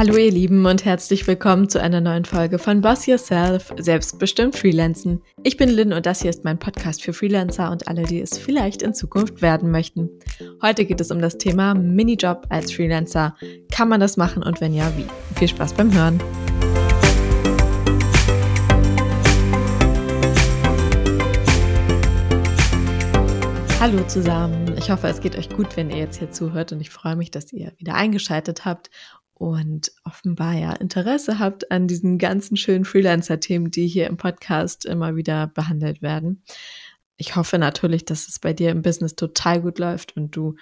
Hallo ihr Lieben und herzlich willkommen zu einer neuen Folge von Boss Yourself, selbstbestimmt Freelancen. Ich bin Lynn und das hier ist mein Podcast für Freelancer und alle, die es vielleicht in Zukunft werden möchten. Heute geht es um das Thema Minijob als Freelancer. Kann man das machen und wenn ja, wie? Viel Spaß beim Hören. Hallo zusammen. Ich hoffe, es geht euch gut, wenn ihr jetzt hier zuhört und ich freue mich, dass ihr wieder eingeschaltet habt und offenbar ja Interesse habt an diesen ganzen schönen Freelancer-Themen, die hier im Podcast immer wieder behandelt werden. Ich hoffe natürlich, dass es bei dir im Business total gut läuft und du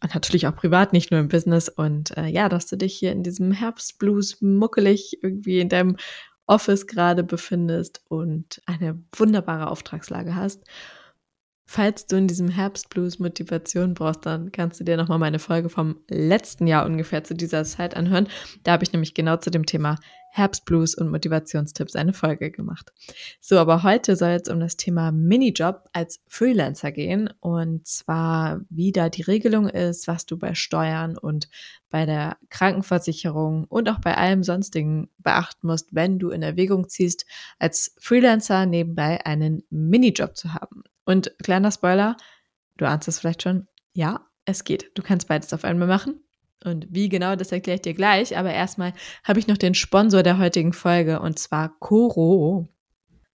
natürlich auch privat, nicht nur im Business. Und äh, ja, dass du dich hier in diesem Herbstblues muckelig irgendwie in deinem Office gerade befindest und eine wunderbare Auftragslage hast. Falls du in diesem Herbstblues Motivation brauchst, dann kannst du dir nochmal meine Folge vom letzten Jahr ungefähr zu dieser Zeit anhören. Da habe ich nämlich genau zu dem Thema Herbstblues und Motivationstipps eine Folge gemacht. So, aber heute soll es um das Thema Minijob als Freelancer gehen und zwar wie da die Regelung ist, was du bei Steuern und bei der Krankenversicherung und auch bei allem sonstigen beachten musst, wenn du in Erwägung ziehst, als Freelancer nebenbei einen Minijob zu haben. Und kleiner Spoiler, du ahnst es vielleicht schon, ja, es geht. Du kannst beides auf einmal machen. Und wie genau, das erkläre ich dir gleich. Aber erstmal habe ich noch den Sponsor der heutigen Folge und zwar Coro.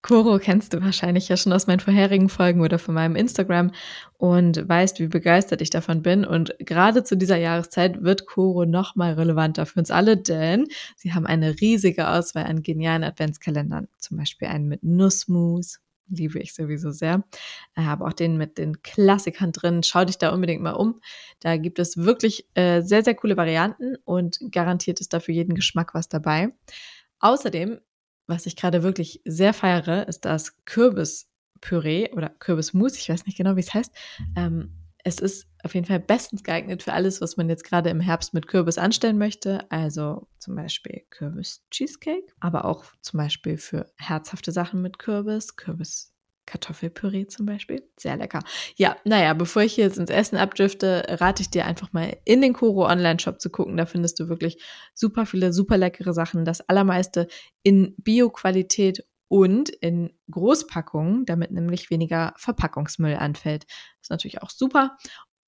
Coro kennst du wahrscheinlich ja schon aus meinen vorherigen Folgen oder von meinem Instagram und weißt, wie begeistert ich davon bin. Und gerade zu dieser Jahreszeit wird Coro noch mal relevanter für uns alle, denn sie haben eine riesige Auswahl an genialen Adventskalendern. Zum Beispiel einen mit Nussmus, liebe ich sowieso sehr. Äh, habe auch den mit den Klassikern drin. Schau dich da unbedingt mal um. Da gibt es wirklich äh, sehr, sehr coole Varianten und garantiert ist da für jeden Geschmack was dabei. Außerdem, was ich gerade wirklich sehr feiere, ist das Kürbispüree oder Kürbismus. Ich weiß nicht genau, wie es heißt. Ähm, es ist auf jeden Fall bestens geeignet für alles, was man jetzt gerade im Herbst mit Kürbis anstellen möchte. Also zum Beispiel Kürbis-Cheesecake, aber auch zum Beispiel für herzhafte Sachen mit Kürbis, Kürbis. Kartoffelpüree zum Beispiel. Sehr lecker. Ja, naja, bevor ich jetzt ins Essen abdrifte, rate ich dir einfach mal in den Koro Online-Shop zu gucken. Da findest du wirklich super viele, super leckere Sachen. Das allermeiste in Bio-Qualität und in Großpackungen, damit nämlich weniger Verpackungsmüll anfällt. Ist natürlich auch super.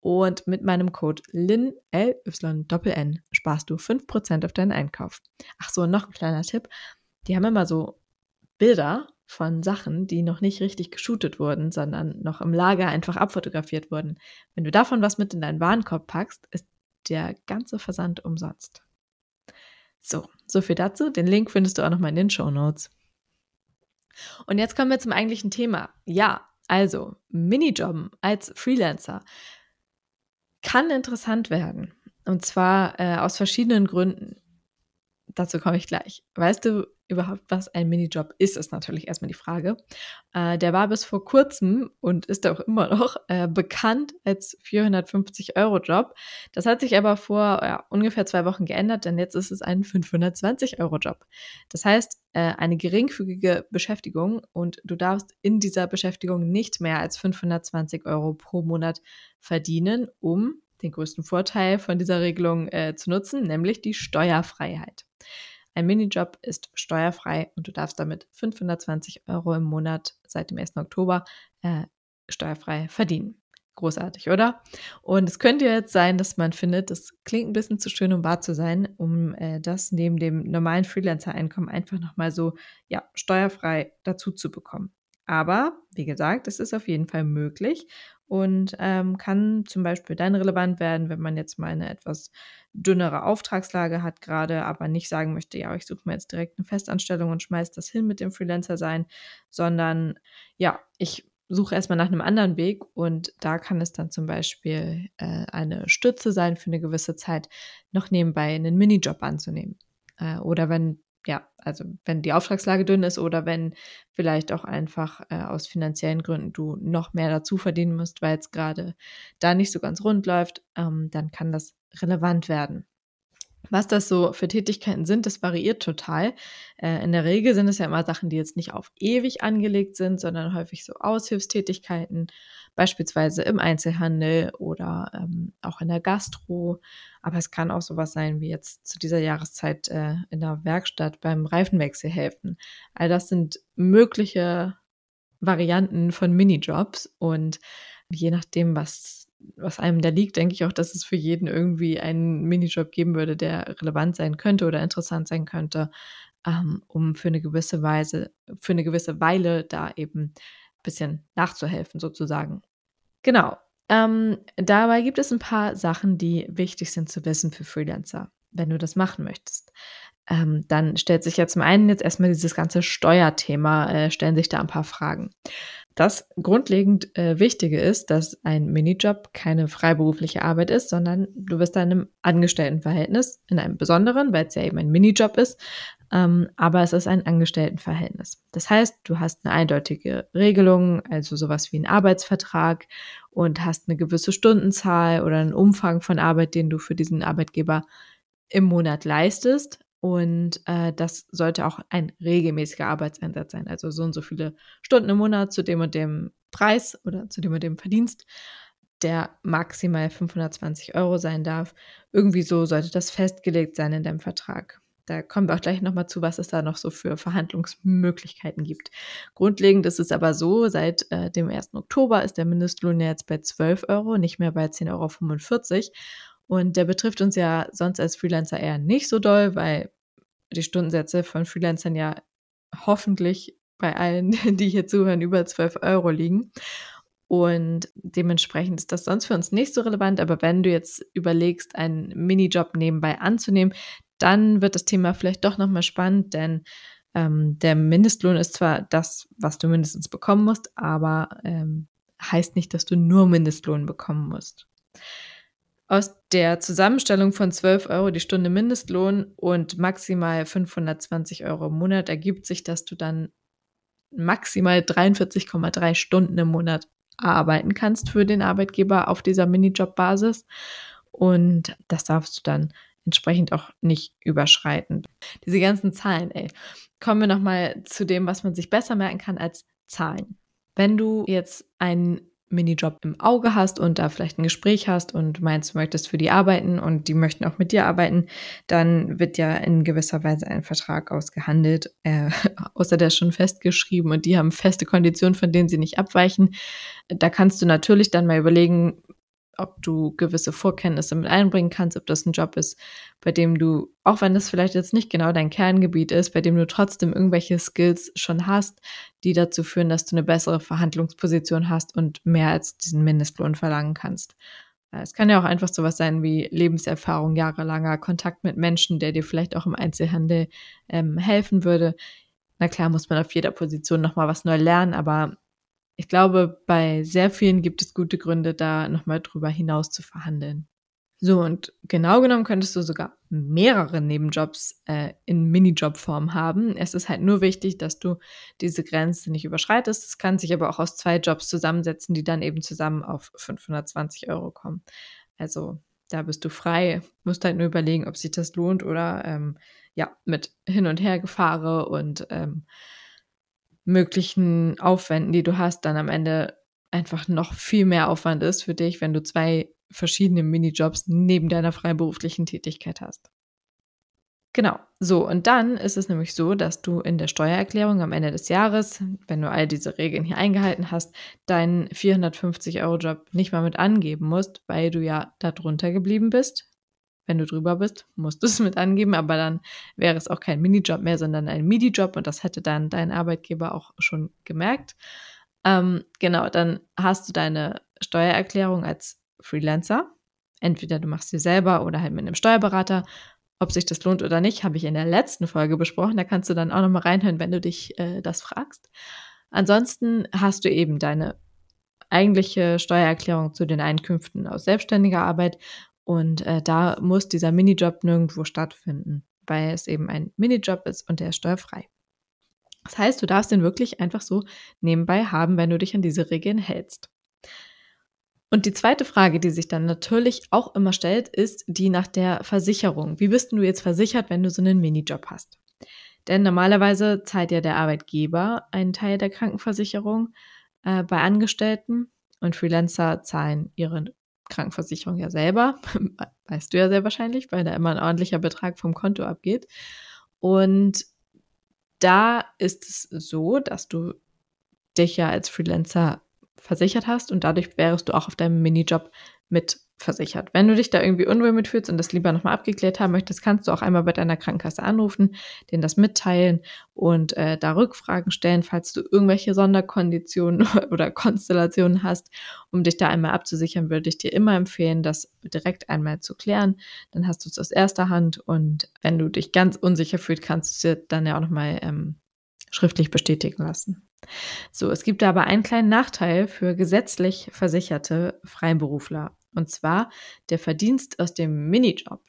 Und mit meinem Code LIN, L-Y-N, sparst du 5% auf deinen Einkauf. Ach so, noch ein kleiner Tipp. Die haben immer so Bilder von Sachen, die noch nicht richtig geshootet wurden, sondern noch im Lager einfach abfotografiert wurden. Wenn du davon was mit in deinen Warenkorb packst, ist der ganze Versand umsonst. So, so viel dazu. Den Link findest du auch nochmal in den Show Notes. Und jetzt kommen wir zum eigentlichen Thema. Ja, also Minijobben als Freelancer kann interessant werden. Und zwar äh, aus verschiedenen Gründen. Dazu komme ich gleich. Weißt du überhaupt, was ein Minijob ist, ist natürlich erstmal die Frage. Äh, der war bis vor kurzem und ist auch immer noch äh, bekannt als 450-Euro-Job. Das hat sich aber vor ja, ungefähr zwei Wochen geändert, denn jetzt ist es ein 520-Euro-Job. Das heißt, äh, eine geringfügige Beschäftigung und du darfst in dieser Beschäftigung nicht mehr als 520 Euro pro Monat verdienen, um den größten Vorteil von dieser Regelung äh, zu nutzen, nämlich die Steuerfreiheit. Ein Minijob ist steuerfrei und du darfst damit 520 Euro im Monat seit dem 1. Oktober äh, steuerfrei verdienen. Großartig, oder? Und es könnte jetzt sein, dass man findet, das klingt ein bisschen zu schön, um wahr zu sein, um äh, das neben dem normalen Freelancer-Einkommen einfach nochmal so ja, steuerfrei dazu zu bekommen. Aber wie gesagt, es ist auf jeden Fall möglich und ähm, kann zum Beispiel dann relevant werden, wenn man jetzt mal eine etwas dünnere Auftragslage hat gerade, aber nicht sagen möchte, ja, ich suche mir jetzt direkt eine Festanstellung und schmeiße das hin mit dem Freelancer sein, sondern ja, ich suche erstmal nach einem anderen Weg und da kann es dann zum Beispiel äh, eine Stütze sein für eine gewisse Zeit, noch nebenbei einen Minijob anzunehmen. Äh, oder wenn ja, also wenn die Auftragslage dünn ist oder wenn vielleicht auch einfach äh, aus finanziellen Gründen du noch mehr dazu verdienen musst, weil es gerade da nicht so ganz rund läuft, ähm, dann kann das relevant werden. Was das so für Tätigkeiten sind, das variiert total. Äh, in der Regel sind es ja immer Sachen, die jetzt nicht auf ewig angelegt sind, sondern häufig so Aushilfstätigkeiten, beispielsweise im Einzelhandel oder ähm, auch in der Gastro. Aber es kann auch sowas sein wie jetzt zu dieser Jahreszeit äh, in der Werkstatt beim Reifenwechsel helfen. All das sind mögliche Varianten von Minijobs und je nachdem, was was einem da liegt, denke ich auch, dass es für jeden irgendwie einen Minijob geben würde, der relevant sein könnte oder interessant sein könnte, ähm, um für eine gewisse Weise, für eine gewisse Weile da eben ein bisschen nachzuhelfen, sozusagen. Genau. Ähm, dabei gibt es ein paar Sachen, die wichtig sind zu wissen für Freelancer, wenn du das machen möchtest. Ähm, dann stellt sich ja zum einen jetzt erstmal dieses ganze Steuerthema, äh, stellen sich da ein paar Fragen. Das grundlegend äh, Wichtige ist, dass ein Minijob keine freiberufliche Arbeit ist, sondern du bist da in einem Angestelltenverhältnis, in einem besonderen, weil es ja eben ein Minijob ist, ähm, aber es ist ein Angestelltenverhältnis. Das heißt, du hast eine eindeutige Regelung, also sowas wie einen Arbeitsvertrag und hast eine gewisse Stundenzahl oder einen Umfang von Arbeit, den du für diesen Arbeitgeber im Monat leistest. Und äh, das sollte auch ein regelmäßiger Arbeitseinsatz sein. Also so und so viele Stunden im Monat zu dem und dem Preis oder zu dem und dem Verdienst, der maximal 520 Euro sein darf. Irgendwie so sollte das festgelegt sein in deinem Vertrag. Da kommen wir auch gleich nochmal zu, was es da noch so für Verhandlungsmöglichkeiten gibt. Grundlegend ist es aber so, seit äh, dem 1. Oktober ist der Mindestlohn jetzt bei 12 Euro, nicht mehr bei 10,45 Euro. Und der betrifft uns ja sonst als Freelancer eher nicht so doll, weil die Stundensätze von Freelancern ja hoffentlich bei allen, die hier zuhören, über 12 Euro liegen. Und dementsprechend ist das sonst für uns nicht so relevant. Aber wenn du jetzt überlegst, einen Minijob nebenbei anzunehmen, dann wird das Thema vielleicht doch nochmal spannend, denn ähm, der Mindestlohn ist zwar das, was du mindestens bekommen musst, aber ähm, heißt nicht, dass du nur Mindestlohn bekommen musst. Aus der Zusammenstellung von 12 Euro die Stunde Mindestlohn und maximal 520 Euro im Monat ergibt sich, dass du dann maximal 43,3 Stunden im Monat arbeiten kannst für den Arbeitgeber auf dieser Minijob-Basis. Und das darfst du dann entsprechend auch nicht überschreiten. Diese ganzen Zahlen, ey. Kommen wir nochmal zu dem, was man sich besser merken kann als Zahlen. Wenn du jetzt einen Minijob im Auge hast und da vielleicht ein Gespräch hast und meinst, du möchtest für die arbeiten und die möchten auch mit dir arbeiten, dann wird ja in gewisser Weise ein Vertrag ausgehandelt, äh, außer der ist schon festgeschrieben und die haben feste Konditionen, von denen sie nicht abweichen. Da kannst du natürlich dann mal überlegen, ob du gewisse Vorkenntnisse mit einbringen kannst, ob das ein Job ist, bei dem du, auch wenn das vielleicht jetzt nicht genau dein Kerngebiet ist, bei dem du trotzdem irgendwelche Skills schon hast, die dazu führen, dass du eine bessere Verhandlungsposition hast und mehr als diesen Mindestlohn verlangen kannst. Äh, es kann ja auch einfach sowas sein wie Lebenserfahrung, jahrelanger Kontakt mit Menschen, der dir vielleicht auch im Einzelhandel ähm, helfen würde. Na klar, muss man auf jeder Position nochmal was neu lernen, aber ich glaube, bei sehr vielen gibt es gute Gründe, da nochmal drüber hinaus zu verhandeln. So, und genau genommen könntest du sogar mehrere Nebenjobs äh, in Minijobform haben. Es ist halt nur wichtig, dass du diese Grenze nicht überschreitest. Es kann sich aber auch aus zwei Jobs zusammensetzen, die dann eben zusammen auf 520 Euro kommen. Also da bist du frei, musst halt nur überlegen, ob sich das lohnt oder ähm, ja, mit hin und her gefahre und ähm, möglichen Aufwänden, die du hast, dann am Ende einfach noch viel mehr Aufwand ist für dich, wenn du zwei verschiedene Minijobs neben deiner freiberuflichen Tätigkeit hast. Genau, so und dann ist es nämlich so, dass du in der Steuererklärung am Ende des Jahres, wenn du all diese Regeln hier eingehalten hast, deinen 450-Euro-Job nicht mal mit angeben musst, weil du ja da drunter geblieben bist, wenn du drüber bist, musst du es mit angeben, aber dann wäre es auch kein Minijob mehr, sondern ein Midi-Job und das hätte dann dein Arbeitgeber auch schon gemerkt. Ähm, genau, dann hast du deine Steuererklärung als Freelancer. Entweder du machst sie selber oder halt mit einem Steuerberater. Ob sich das lohnt oder nicht, habe ich in der letzten Folge besprochen. Da kannst du dann auch nochmal reinhören, wenn du dich äh, das fragst. Ansonsten hast du eben deine eigentliche Steuererklärung zu den Einkünften aus selbstständiger Arbeit und äh, da muss dieser Minijob nirgendwo stattfinden, weil es eben ein Minijob ist und der ist steuerfrei. Das heißt, du darfst den wirklich einfach so nebenbei haben, wenn du dich an diese Regeln hältst. Und die zweite Frage, die sich dann natürlich auch immer stellt, ist die nach der Versicherung. Wie bist du jetzt versichert, wenn du so einen Minijob hast? Denn normalerweise zahlt ja der Arbeitgeber einen Teil der Krankenversicherung äh, bei Angestellten und Freelancer zahlen ihre Krankenversicherung ja selber. weißt du ja sehr wahrscheinlich, weil da immer ein ordentlicher Betrag vom Konto abgeht. Und da ist es so, dass du dich ja als Freelancer versichert hast und dadurch wärst du auch auf deinem Minijob mit versichert. Wenn du dich da irgendwie unwohl mitfühlst und das lieber nochmal abgeklärt haben möchtest, kannst du auch einmal bei deiner Krankenkasse anrufen, denen das mitteilen und äh, da Rückfragen stellen, falls du irgendwelche Sonderkonditionen oder Konstellationen hast. Um dich da einmal abzusichern, würde ich dir immer empfehlen, das direkt einmal zu klären. Dann hast du es aus erster Hand und wenn du dich ganz unsicher fühlst, kannst du es dir dann ja auch nochmal ähm, schriftlich bestätigen lassen. So, es gibt aber einen kleinen Nachteil für gesetzlich versicherte Freiberufler. Und zwar der Verdienst aus dem Minijob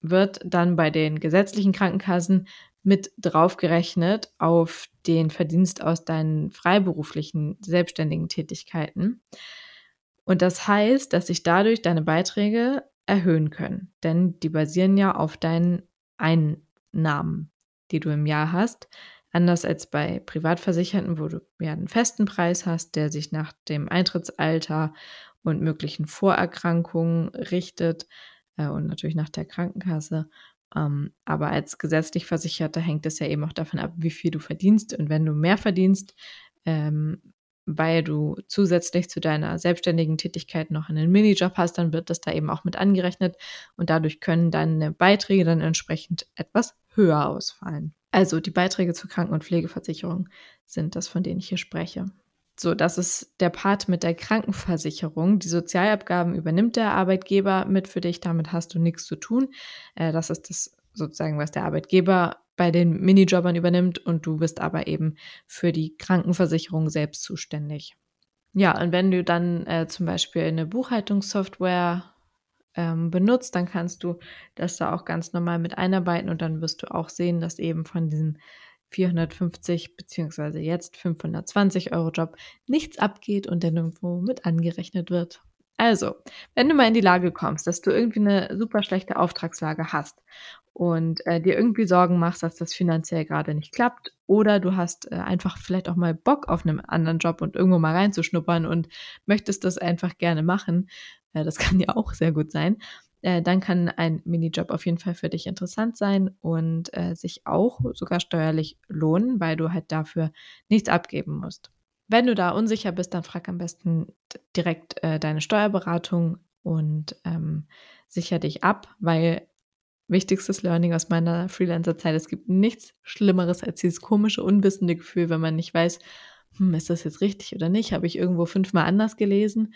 wird dann bei den gesetzlichen Krankenkassen mit draufgerechnet auf den Verdienst aus deinen freiberuflichen selbstständigen Tätigkeiten. Und das heißt, dass sich dadurch deine Beiträge erhöhen können, denn die basieren ja auf deinen Einnahmen, die du im Jahr hast. Anders als bei Privatversicherten, wo du ja einen festen Preis hast, der sich nach dem Eintrittsalter und möglichen Vorerkrankungen richtet äh, und natürlich nach der Krankenkasse. Ähm, aber als gesetzlich Versicherter hängt es ja eben auch davon ab, wie viel du verdienst. Und wenn du mehr verdienst, ähm, weil du zusätzlich zu deiner selbstständigen Tätigkeit noch einen Minijob hast, dann wird das da eben auch mit angerechnet und dadurch können deine Beiträge dann entsprechend etwas höher ausfallen. Also die Beiträge zur Kranken- und Pflegeversicherung sind das, von denen ich hier spreche. So, das ist der Part mit der Krankenversicherung. Die Sozialabgaben übernimmt der Arbeitgeber mit für dich, damit hast du nichts zu tun. Äh, das ist das sozusagen, was der Arbeitgeber bei den Minijobbern übernimmt und du bist aber eben für die Krankenversicherung selbst zuständig. Ja, und wenn du dann äh, zum Beispiel eine Buchhaltungssoftware ähm, benutzt, dann kannst du das da auch ganz normal mit einarbeiten und dann wirst du auch sehen, dass eben von diesen 450 beziehungsweise jetzt 520 Euro Job nichts abgeht und der nirgendwo mit angerechnet wird. Also, wenn du mal in die Lage kommst, dass du irgendwie eine super schlechte Auftragslage hast und äh, dir irgendwie Sorgen machst, dass das finanziell gerade nicht klappt oder du hast äh, einfach vielleicht auch mal Bock auf einen anderen Job und irgendwo mal reinzuschnuppern und möchtest das einfach gerne machen, äh, das kann ja auch sehr gut sein, äh, dann kann ein Minijob auf jeden Fall für dich interessant sein und äh, sich auch sogar steuerlich lohnen, weil du halt dafür nichts abgeben musst. Wenn du da unsicher bist, dann frag am besten direkt äh, deine Steuerberatung und ähm, sicher dich ab, weil wichtigstes Learning aus meiner Freelancer-Zeit, es gibt nichts Schlimmeres als dieses komische, unwissende Gefühl, wenn man nicht weiß, hm, ist das jetzt richtig oder nicht, habe ich irgendwo fünfmal anders gelesen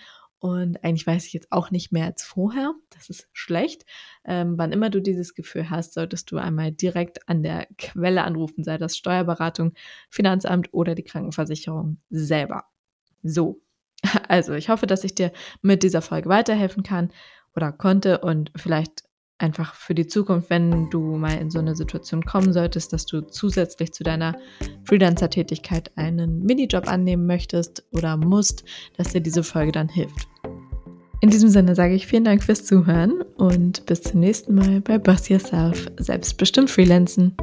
und eigentlich weiß ich jetzt auch nicht mehr als vorher. Das ist schlecht. Ähm, wann immer du dieses Gefühl hast, solltest du einmal direkt an der Quelle anrufen, sei das Steuerberatung, Finanzamt oder die Krankenversicherung selber. So. Also, ich hoffe, dass ich dir mit dieser Folge weiterhelfen kann oder konnte und vielleicht einfach für die Zukunft, wenn du mal in so eine Situation kommen solltest, dass du zusätzlich zu deiner Freelancer-Tätigkeit einen Minijob annehmen möchtest oder musst, dass dir diese Folge dann hilft. In diesem Sinne sage ich vielen Dank fürs Zuhören und bis zum nächsten Mal bei Boss Yourself, selbstbestimmt Freelancen.